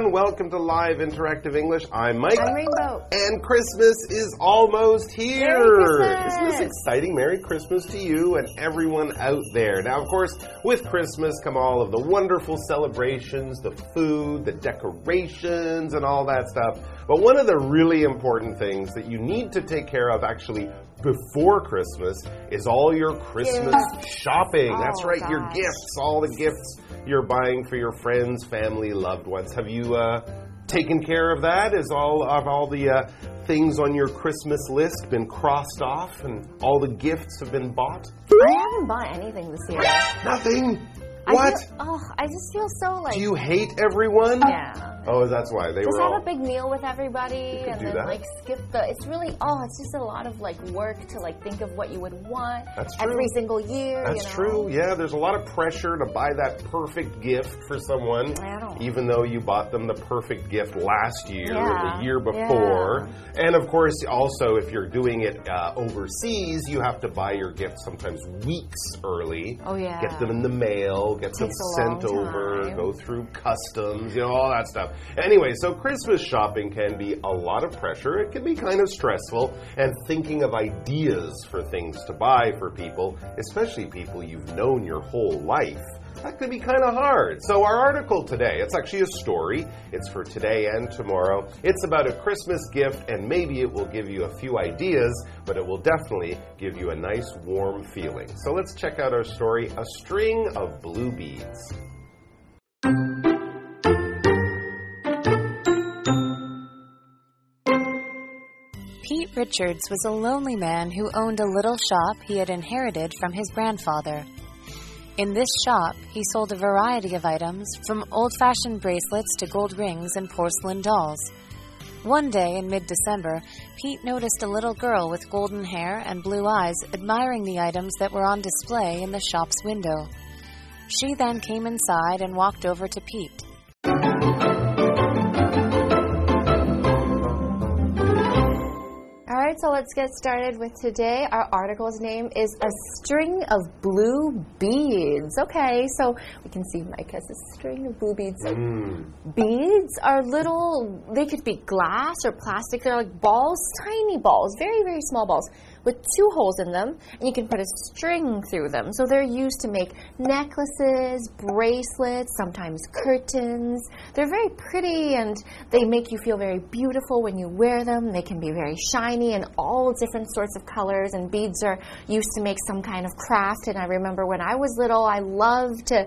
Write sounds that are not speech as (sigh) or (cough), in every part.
everyone. Welcome to Live Interactive English. I'm Mike. I'm Rainbow. And Christmas is almost here. Isn't this exciting? Merry Christmas to you and everyone out there. Now, of course, with Christmas come all of the wonderful celebrations, the food, the decorations, and all that stuff. But one of the really important things that you need to take care of actually before Christmas is all your Christmas shopping. That's Oh, right, your gifts, all the gifts you're buying for your friends, family, loved ones. Have you uh, taken care of that? Is all of all the uh, things on your Christmas list been crossed off, and all the gifts have been bought? I haven't bought anything this year. Nothing. I What? feel- oh, I just feel so like. Do you hate everyone? yeah. Oh, that's why they Just were have all. a big meal with everybody and do then that. like skip the. It's really oh, it's just a lot of like work to like think of what you would want That's true. every single year. That's you know? true. Yeah, there's a lot of pressure to buy that perfect gift for someone, even though you bought them the perfect gift last year or the year before. And of course, also if you're doing it uh, overseas, you have to buy your gift sometimes weeks early. Oh, yeah. Get them in the mail, get them sent over, go through customs, you know, all that stuff. Anyway, so Christmas shopping can be a lot of pressure. It can be kind of stressful, and thinking of ideas for things to buy for people, especially people you've known your whole life. That could be kind of hard. So, our article today, it's actually a story. It's for today and tomorrow. It's about a Christmas gift, and maybe it will give you a few ideas, but it will definitely give you a nice warm feeling. So, let's check out our story A String of Blue Beads. Richards was a lonely man who owned a little shop he had inherited from his grandfather. In this shop, he sold a variety of items, from old fashioned bracelets to gold rings and porcelain dolls. One day in mid December, Pete noticed a little girl with golden hair and blue eyes admiring the items that were on display in the shop's window. She then came inside and walked over to Pete. So let's get started with today. Our article's name is A String of Blue Beads. Okay, so we can see Mike has a string of blue beads. So mm. beads are little, they could be glass or plastic. They're like balls, tiny balls, very, very small balls with two holes in them, and you can put a string through them. So they're used to make necklaces, bracelets, sometimes curtains. They're very pretty and they make you feel very beautiful when you wear them. They can be very shiny and all different sorts of colors, and beads are used to make some kind of craft. And I remember when I was little, I loved to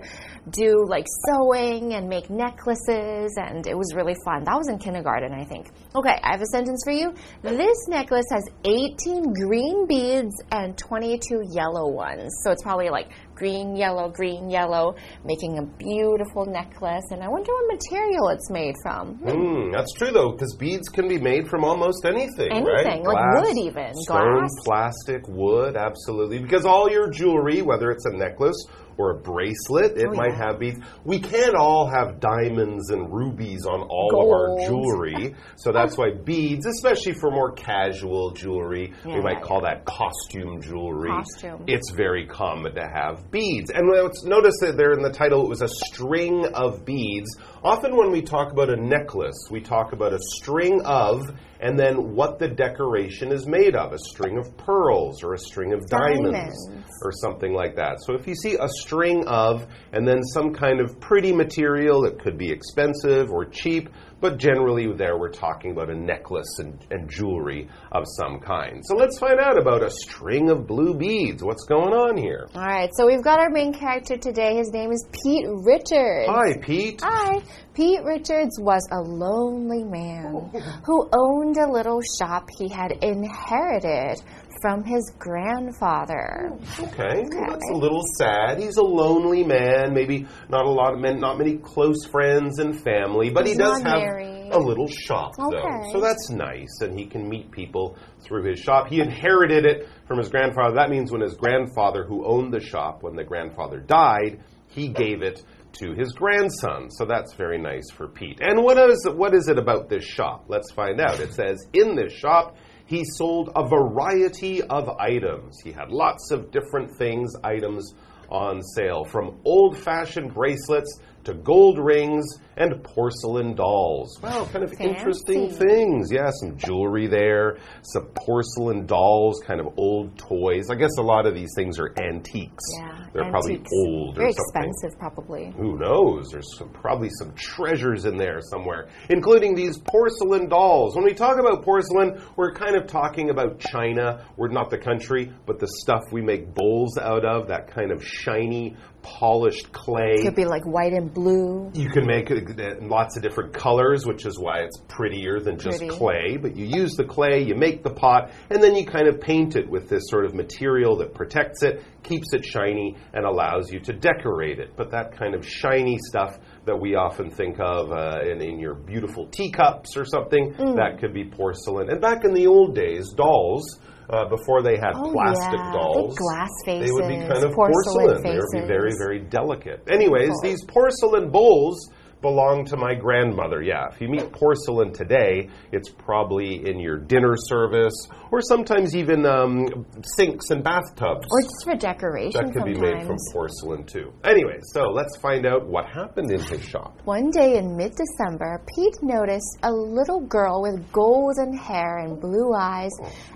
do like sewing and make necklaces, and it was really fun. That was in kindergarten, I think. Okay, I have a sentence for you. This necklace has 18 green beads and 22 yellow ones. So it's probably like green, yellow, green, yellow, making a beautiful necklace. And I wonder what material it's made from. Hmm, that's true though, because beads can be made from almost anything, right? Anything, like Glass, wood even, stone, glass. plastic, wood, absolutely. Because all your jewelry, whether it's a necklace or a bracelet, it Oh, might yeah. have beads. We can't all have diamonds and rubies on all of our jewelry, so oh. that's why beads, especially for more casual jewelry, we might call that costume jewelry. Costume. It's very common to have beads. And notice that there in the title it was a string of beads. Often when we talk about a necklace, we talk about a string of and then what the decoration is made of a string of pearls or a string of diamonds, Diamonds. or something like that. So if you see a string of and then some kind of pretty material, it could be expensive or cheap, but generally there we're talking about a necklace and, and jewelry of some kind. So let's find out about a string of blue beads. What's going on here? All right, so we've got our main character today. His name is Pete Richards. Hi, Pete. Hi. Pete Richards was a lonely man oh. who owned a little shop he had inherited from his grandfather. Okay, well, that's a little sad. He's a lonely man. Maybe not a lot of men, not many close friends and family, but he does have married. a little shop though, so that's nice. And he can meet people through his shop. He inherited it from his grandfather. That means when his grandfather, who owned the shop, when the grandfather died, he gave it to his grandson. So that's very nice for Pete. And what is what is it about this shop? Let's find out. It says in this shop he sold a variety of items. He had lots of different things, items on sale, from old fashioned bracelets to gold rings and porcelain dolls. Wow, kind of interesting things. Yeah, some jewelry there, some porcelain dolls, kind of old toys. I guess a lot of these things are antiques. Yeah, They're probably old Very or something. expensive, probably. Who knows? There's some, probably some treasures in there somewhere, including these porcelain dolls. When we talk about porcelain, we're kind of talking about China. We're not the country, but the stuff we make bowls out of, that kind of shiny, polished clay. Could be like white and blue. You can make it in lots of different colors, which is why it's prettier than just Pretty. clay. But you use the clay, you make the pot, and then you kind of paint it with this sort of material that protects it, keeps it shiny, and allows you to decorate it. But that kind of shiny stuff that we often think of uh, in, in your beautiful teacups or something, Mm. that could be porcelain. And back in the old days, dolls. Uh, before they had Oh, plastic yeah, dolls, glass they would be kind of porcelain porcelain. They would be very, very delicate. Anyways, these porcelain bowls belong to my grandmother. Yeah, if you meet porcelain today, it's probably in your dinner service or sometimes even um, sinks and bathtubs. Or just for decoration that could sometimes. be made from porcelain too. Anyway, so let's find out what happened in his shop. One day in mid December, Pete noticed a little girl with golden hair and blue eyes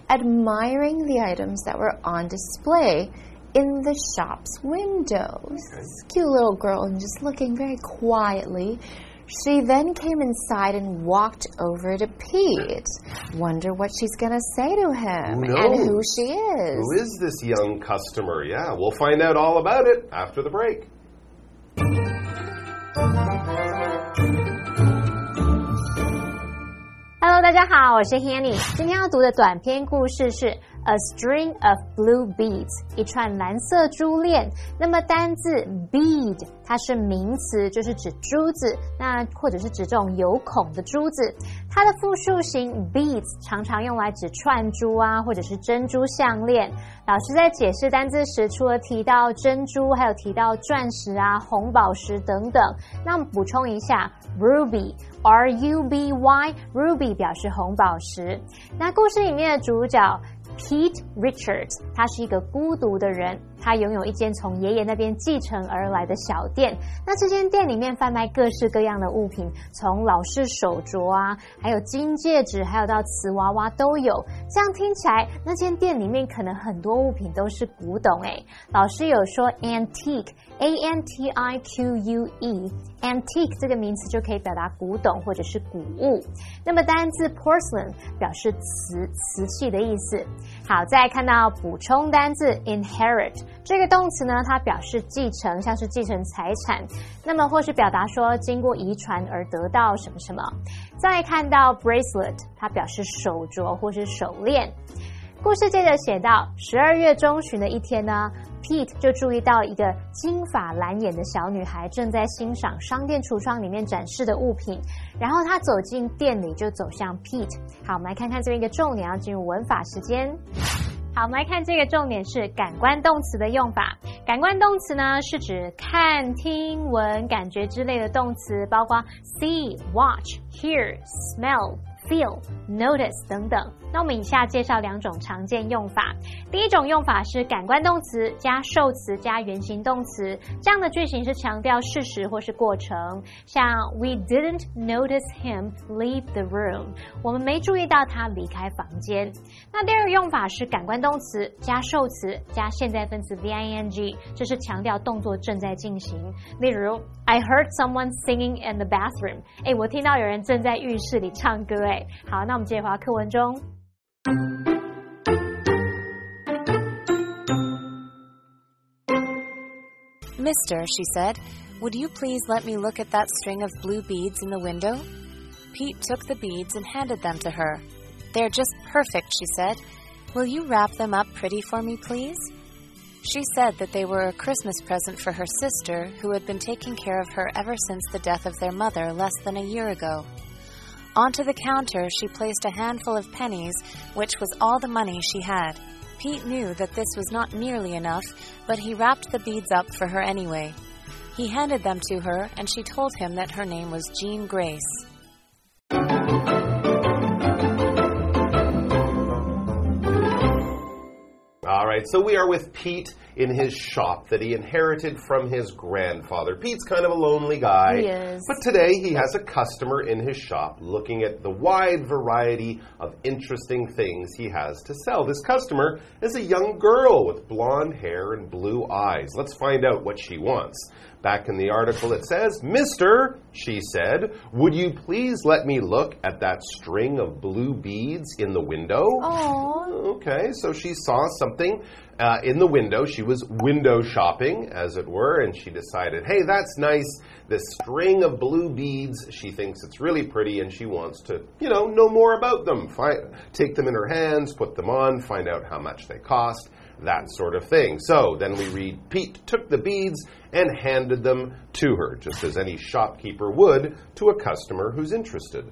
admiring the items that were on display in the shop's windows. Cute little girl and just looking very quietly. She then came inside and walked over to Pete. Wonder what she's gonna say to him Who and who knows? she is. Who is this young customer? Yeah, we'll find out all about it after the break. Hello，大家好，我是 Hanny。今天要读的短篇故事是 A String of Blue Beads，一串蓝色珠链。那么单字 bead 它是名词，就是指珠子，那或者是指这种有孔的珠子。它的复数形 beads 常常用来指串珠啊，或者是珍珠项链。老师在解释单字时，除了提到珍珠，还有提到钻石啊、红宝石等等。那我们补充一下，ruby。R U B Y Ruby 表示红宝石。那故事里面的主角 Pete Richards，他是一个孤独的人，他拥有一间从爷爷那边继承而来的小店。那这间店里面贩卖各式各样的物品，从老式手镯啊，还有金戒指，还有到瓷娃娃都有。这样听起来，那间店里面可能很多物品都是古董诶。老师有说 antique。A N T I Q U E，antique 这个名词就可以表达古董或者是古物。那么单字 porcelain 表示瓷瓷器的意思。好，再看到补充单字 inherit 这个动词呢，它表示继承，像是继承财产。那么或是表达说经过遗传而得到什么什么。再看到 bracelet，它表示手镯或是手链。故事接着写到，十二月中旬的一天呢，Pete 就注意到一个金发蓝眼的小女孩正在欣赏商店橱窗里面展示的物品，然后他走进店里，就走向 Pete。好，我们来看看这边一个重点，要进入文法时间。好，我们来看这个重点是感官动词的用法。感官动词呢，是指看、听、闻、感觉之类的动词，包括 see、watch、hear、smell。feel、notice 等等。那我们以下介绍两种常见用法。第一种用法是感官动词加受词加原形动词，这样的句型是强调事实或是过程，像 We didn't notice him leave the room，我们没注意到他离开房间。那第二用法是感官动词加受词加现在分词 v-i-n-g，这是强调动作正在进行。例如，I heard someone singing in the bathroom。哎，我听到有人正在浴室里唱歌。哎，好，那我们接着回到课文中。Mister, she said, would you please let me look at that string of blue beads in the window? Pete took the beads and handed them to her. They're just perfect, she said. Will you wrap them up pretty for me, please? She said that they were a Christmas present for her sister, who had been taking care of her ever since the death of their mother less than a year ago. Onto the counter, she placed a handful of pennies, which was all the money she had. Pete knew that this was not nearly enough, but he wrapped the beads up for her anyway. He handed them to her, and she told him that her name was Jean Grace. All right, so we are with Pete in his shop that he inherited from his grandfather. Pete's kind of a lonely guy. He is. But today he has a customer in his shop looking at the wide variety of interesting things he has to sell. This customer is a young girl with blonde hair and blue eyes. Let's find out what she wants. Back in the article, it says, Mister, she said, would you please let me look at that string of blue beads in the window? Aww. Okay, so she saw something uh, in the window. She was window shopping, as it were, and she decided, hey, that's nice. This string of blue beads, she thinks it's really pretty, and she wants to, you know, know more about them. Find, take them in her hands, put them on, find out how much they cost that sort of thing. So then we read Pete took the beads and handed them to her, just as any shopkeeper would to a customer who's interested.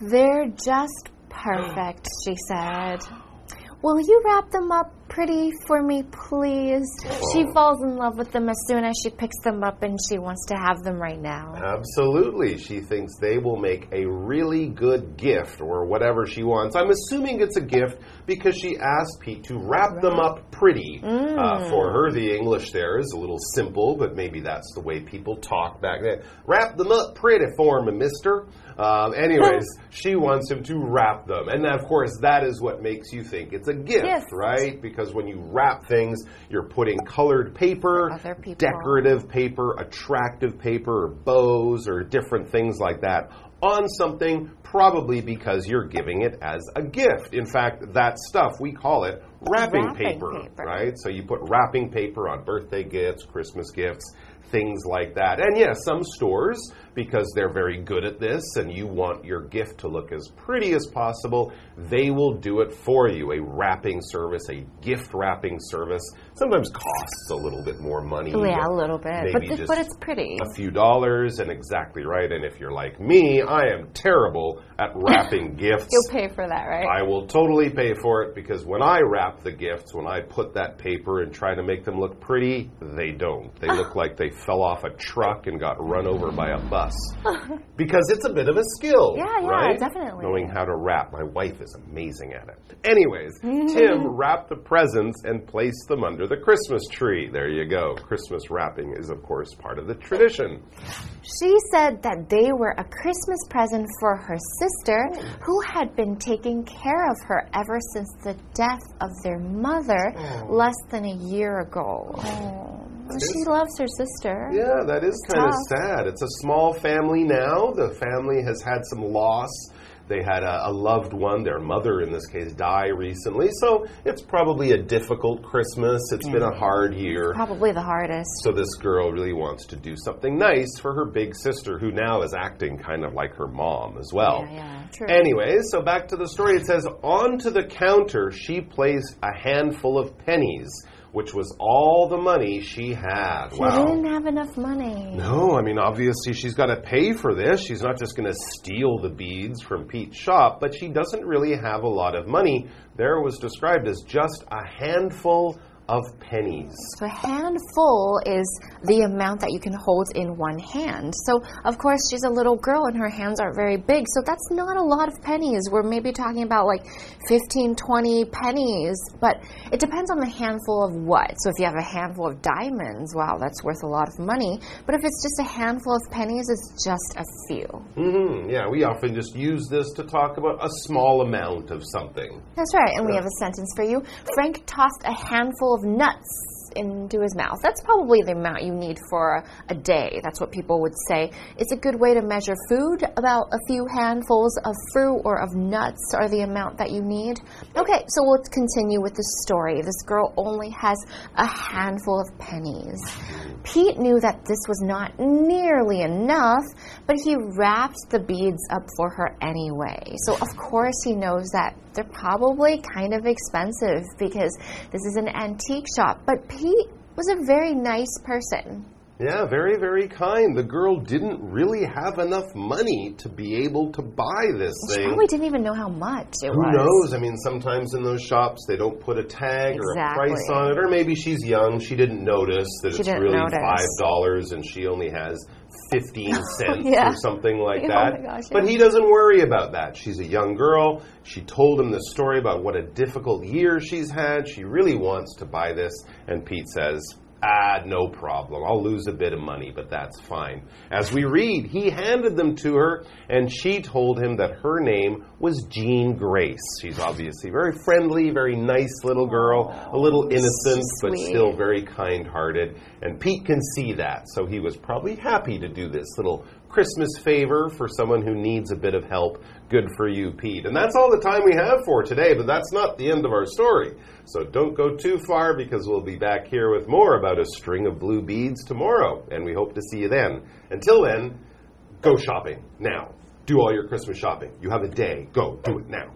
They're just perfect, she said. Will you wrap them up pretty for me, please? She falls in love with them as soon as she picks them up and she wants to have them right now. Absolutely. She thinks they will make a really good gift or whatever she wants. I'm assuming it's a gift because she asked Pete to wrap them up pretty. Uh, for her, the English there is a little simple, but maybe that's the way people talk back then. Wrap them up pretty for me, mister. Um, anyways, (laughs) she wants him to wrap them. And of course, that is what makes you think it's a gift, Gift. right? Because when you wrap things, you're putting colored paper, decorative paper, attractive paper, or bows, or different things like that on something, probably because you're giving it as a gift. In fact, that stuff, we call it wrapping, Wrapping paper, paper. right? So you put wrapping paper on birthday gifts, Christmas gifts. Things like that. And yes, some stores, because they're very good at this and you want your gift to look as pretty as possible, they will do it for you. A wrapping service, a gift wrapping service, sometimes costs a little bit more money. Yeah, a little bit. But, th- just but it's pretty. a few dollars and exactly right. And if you're like me, I am terrible at (laughs) wrapping gifts. You'll pay for that, right? I will totally pay for it because when I wrap the gifts, when I put that paper and try to make them look pretty, they don't. They (sighs) look like they fell off a truck and got run over by a bus. (laughs) because it's a bit of a skill. Yeah, yeah, right? definitely. Knowing how to wrap. My wife is amazing at it. Anyways, (laughs) Tim wrapped the presents and placed them under the Christmas tree. There you go. Christmas wrapping is, of course, part of the tradition. She said that they were a Christmas present for her sister, who had been taking care of her ever since the death of their mother oh. less than a year ago. Oh. She loves her sister. Yeah, that is kind of sad. It's a small family now. The family has had some loss. They had a, a loved one, their mother in this case, die recently. So it's probably a difficult Christmas. It's been a mm. hard year. Probably the hardest. So this girl really wants to do something nice for her big sister, who now is acting kind of like her mom as well. Yeah, yeah, true. Anyway, so back to the story. It says, onto the counter she placed a handful of pennies, which was all the money she had. She wow. didn't have enough money. No, I mean, obviously, she's got to pay for this. She's not just going to steal the beads from Pete's shop, but she doesn't really have a lot of money. There was described as just a handful of pennies. So a handful is the amount that you can hold in one hand. So of course she's a little girl and her hands aren't very big. So that's not a lot of pennies. We're maybe talking about like 15, 20 pennies. But it depends on the handful of what. So if you have a handful of diamonds, wow, that's worth a lot of money. But if it's just a handful of pennies, it's just a few. hmm Yeah, we often just use this to talk about a small amount of something. That's right. And we have a sentence for you. Frank tossed a handful of nuts into his mouth. That's probably the amount you need for a, day. That's what people would say. It's a good way to measure food. About a few handfuls of fruit or of nuts are the amount that you need. Okay, so we'll continue with the story. This girl only has a handful of pennies. Pete knew that this was not nearly enough, but he wrapped the beads up for her anyway. So, of course, he knows that they're probably kind of expensive because this is an antique shop. But Pete was a very nice person. Yeah, very, very kind. The girl didn't really have enough money to be able to buy this She thing. probably didn't even know how much it Who was. knows? I mean, sometimes in those shops they don't put a tag or a price on it, or maybe she's young, she didn't notice that She it's really notice. five dollars and she only has fifteen (laughs) oh, cents Yeah. or something like (laughs) Oh that. gosh, But he doesn't worry about that. She's a young girl. She told him the story about what a difficult year she's had. She really wants to buy this, and Pete says. Ah, no problem. I'll lose a bit of money, but that's fine. As we read, he handed them to her, and she told him that her name was Jean Grace. She's obviously very friendly, very nice little girl, a little innocent, but still very kind hearted. And Pete can see that, so he was probably happy to do this little Christmas favor for someone who needs a bit of help. Good for you, Pete. And that's all the time we have for today, but that's not the end of our story. So don't go too far because we'll be back here with more about a string of blue beads tomorrow, and we hope to see you then. Until then, go shopping now. Do all your Christmas shopping. You have a day. Go do it now.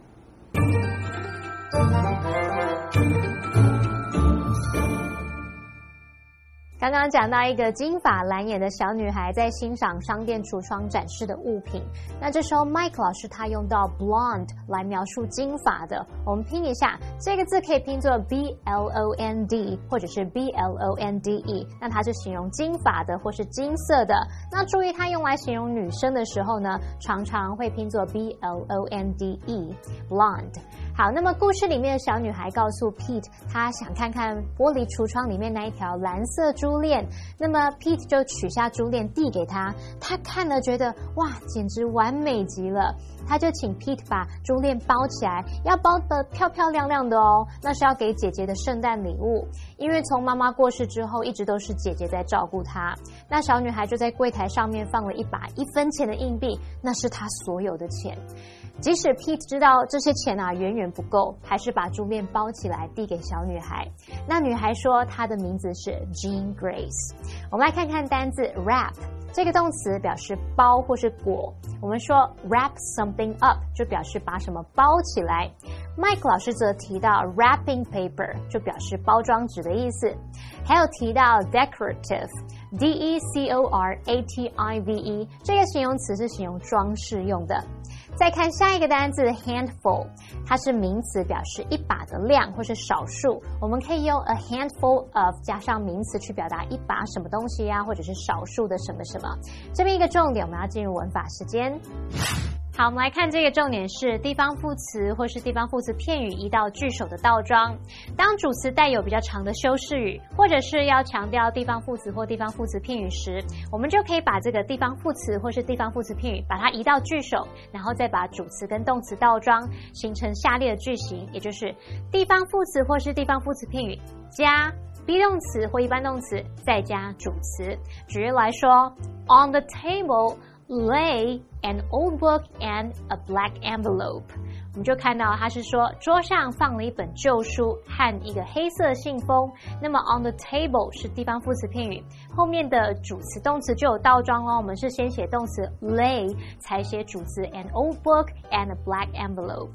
刚刚讲到一个金发蓝眼的小女孩在欣赏商店橱窗展示的物品，那这时候 Mike 老师他用到 blonde 来描述金发的，我们拼一下，这个字可以拼作 b l o n d 或者是 b l o n d e，那它是形容金发的或是金色的。那注意它用来形容女生的时候呢，常常会拼作 b l o n d e blonde。好，那么故事里面的小女孩告诉 Pete，她想看看玻璃橱窗里面那一条蓝色珠链。那么 Pete 就取下珠链递给她，她看了觉得哇，简直完美极了。她就请 Pete 把珠链包起来，要包的漂漂亮亮的哦，那是要给姐姐的圣诞礼物。因为从妈妈过世之后，一直都是姐姐在照顾她。那小女孩就在柜台上面放了一把一分钱的硬币，那是她所有的钱。即使 Pete 知道这些钱啊远远不够，还是把猪面包起来递给小女孩。那女孩说她的名字是 Jean Grace。我们来看看单字 wrap。这个动词表示包或是裹。我们说 wrap something up 就表示把什么包起来。Mike 老师则提到 wrapping paper 就表示包装纸的意思，还有提到 decorative，d e c o r a t i v e 这个形容词是形容装饰用的。再看下一个单字 handful，它是名词，表示一把的量或是少数。我们可以用 a handful of 加上名词去表达一把什么东西呀、或者是少数的什么什么。这边一个重点，我们要进入文法时间。好，我们来看这个重点是地方副词或是地方副词片语移到句首的倒装。当主词带有比较长的修饰语，或者是要强调地方副词或地方副词片语时，我们就可以把这个地方副词或是地方副词片语把它移到句首，然后再把主词跟动词倒装，形成下列的句型，也就是地方副词或是地方副词片语加 be 动词或一般动词，再加主词。举例来说，On the table lay an old book and a black envelope。我们就看到它是说桌上放了一本旧书和一个黑色信封。那么 on the table 是地方副词片语，后面的主词动词就有倒装哦。我们是先写动词 lay，才写主词 an old book and a black envelope。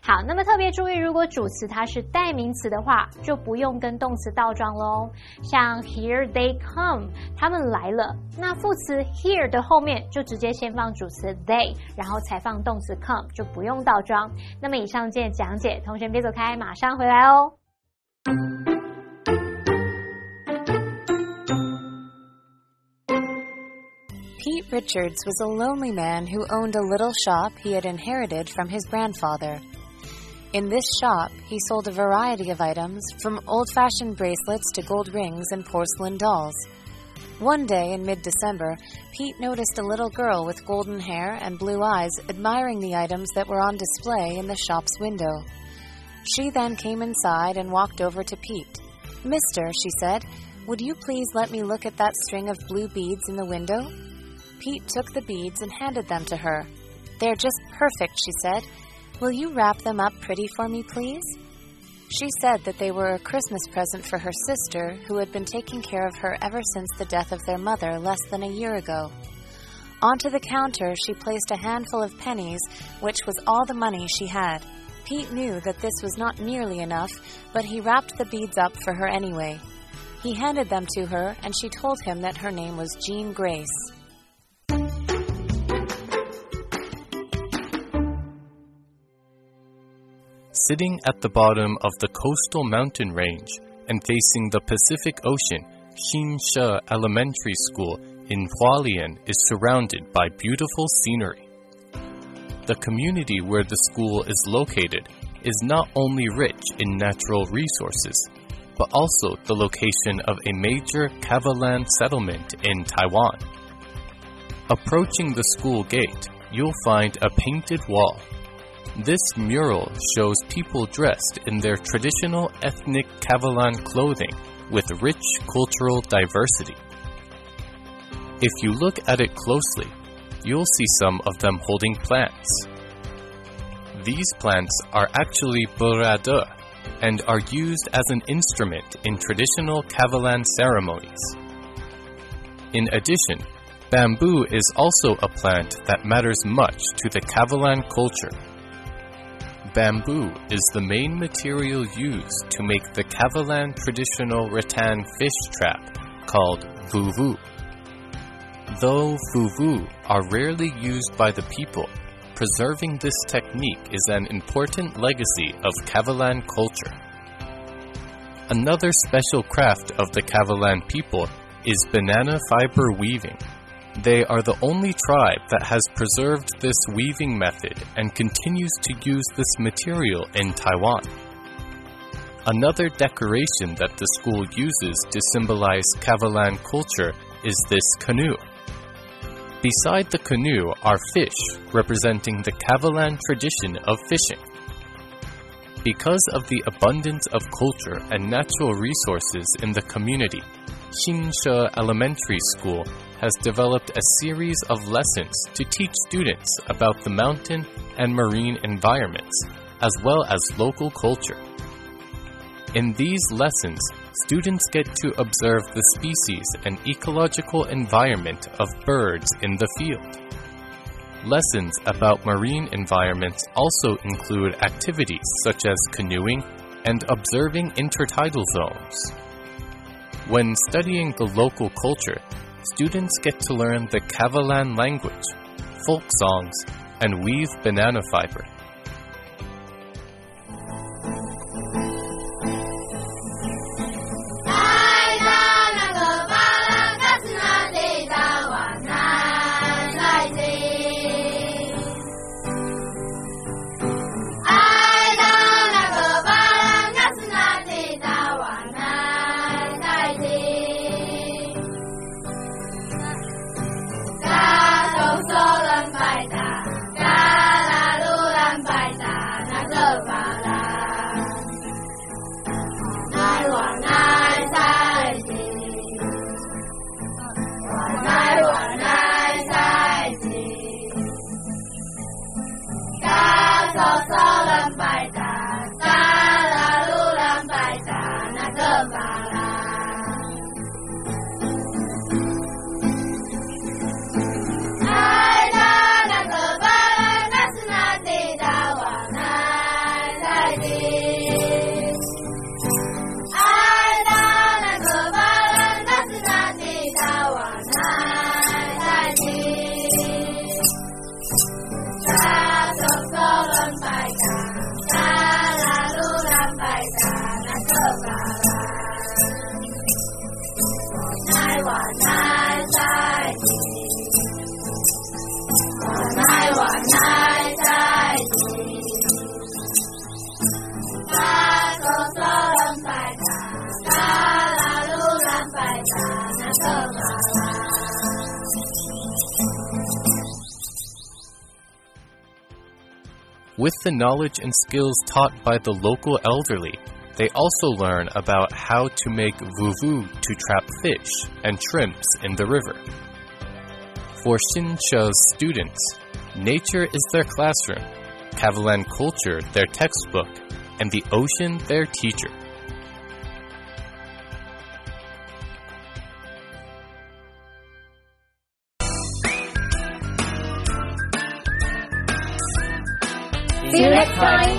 好，那么特别注意，如果主词它是代名词的话，就不用跟动词倒装喽。像 here they come，他们来了，那副词 here 的后面就直接先放主词 they，然后才放动词 come，就不用倒装。那么以上见讲解，同学别走开，马上回来哦。 Pete Richards was a lonely man who owned a little shop he had inherited from his grandfather. In this shop, he sold a variety of items, from old fashioned bracelets to gold rings and porcelain dolls. One day in mid December, Pete noticed a little girl with golden hair and blue eyes admiring the items that were on display in the shop's window. She then came inside and walked over to Pete. Mister, she said, would you please let me look at that string of blue beads in the window? Pete took the beads and handed them to her. They're just perfect, she said. Will you wrap them up pretty for me, please? She said that they were a Christmas present for her sister, who had been taking care of her ever since the death of their mother less than a year ago. Onto the counter, she placed a handful of pennies, which was all the money she had. Pete knew that this was not nearly enough, but he wrapped the beads up for her anyway. He handed them to her, and she told him that her name was Jean Grace. Sitting at the bottom of the coastal mountain range and facing the Pacific Ocean, Xinshe Elementary School in Hualien is surrounded by beautiful scenery. The community where the school is located is not only rich in natural resources, but also the location of a major Kavalan settlement in Taiwan. Approaching the school gate, you'll find a painted wall. This mural shows people dressed in their traditional ethnic Kavalan clothing with rich cultural diversity. If you look at it closely, you'll see some of them holding plants. These plants are actually burade and are used as an instrument in traditional Kavalan ceremonies. In addition, bamboo is also a plant that matters much to the Kavalan culture. Bamboo is the main material used to make the Kavalan traditional rattan fish trap called vuvu. Though vuvu are rarely used by the people, preserving this technique is an important legacy of Kavalan culture. Another special craft of the Kavalan people is banana fiber weaving. They are the only tribe that has preserved this weaving method and continues to use this material in Taiwan. Another decoration that the school uses to symbolize Kavalan culture is this canoe. Beside the canoe are fish representing the Kavalan tradition of fishing. Because of the abundance of culture and natural resources in the community, Xinshe Elementary School has developed a series of lessons to teach students about the mountain and marine environments, as well as local culture. In these lessons, students get to observe the species and ecological environment of birds in the field. Lessons about marine environments also include activities such as canoeing and observing intertidal zones. When studying the local culture, students get to learn the Kavalan language, folk songs, and weave banana fiber. With the knowledge and skills taught by the local elderly, they also learn about how to make vuvu to trap fish and shrimps in the river. For Xinshe's students, nature is their classroom, Kavalan culture their textbook, and the ocean their teacher. See you next time.